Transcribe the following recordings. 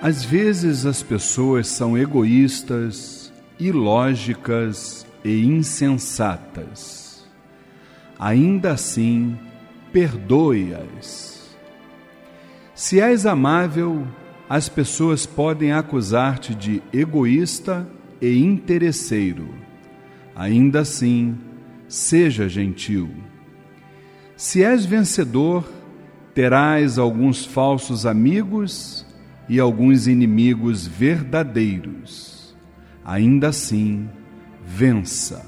Às vezes as pessoas são egoístas, ilógicas e insensatas. Ainda assim, perdoe-as. Se és amável, as pessoas podem acusar-te de egoísta e interesseiro. Ainda assim, seja gentil. Se és vencedor, terás alguns falsos amigos e alguns inimigos verdadeiros. Ainda assim, vença.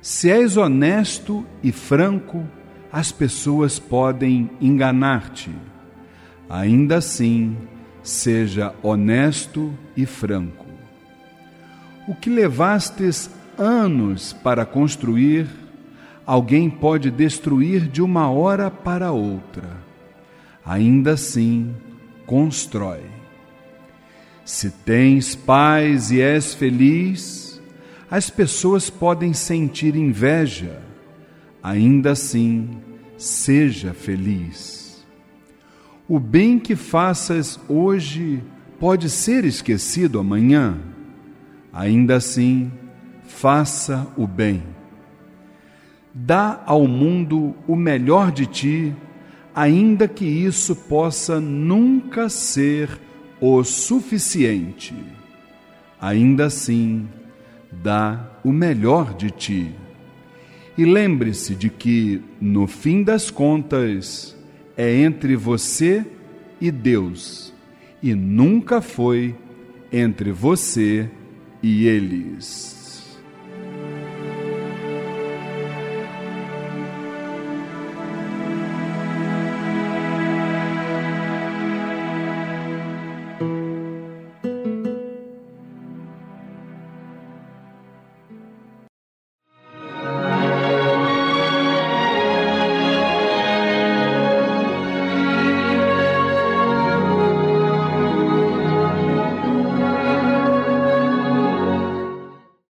Se és honesto e franco, as pessoas podem enganar-te. Ainda assim, seja honesto e franco. O que levastes anos para construir, alguém pode destruir de uma hora para outra. Ainda assim, constrói. Se tens paz e és feliz, as pessoas podem sentir inveja. Ainda assim, seja feliz. O bem que faças hoje pode ser esquecido amanhã. Ainda assim, faça o bem. Dá ao mundo o melhor de ti ainda que isso possa nunca ser o suficiente. Ainda assim, dá o melhor de ti. E lembre-se de que, no fim das contas, é entre você e Deus, e nunca foi entre você e eles.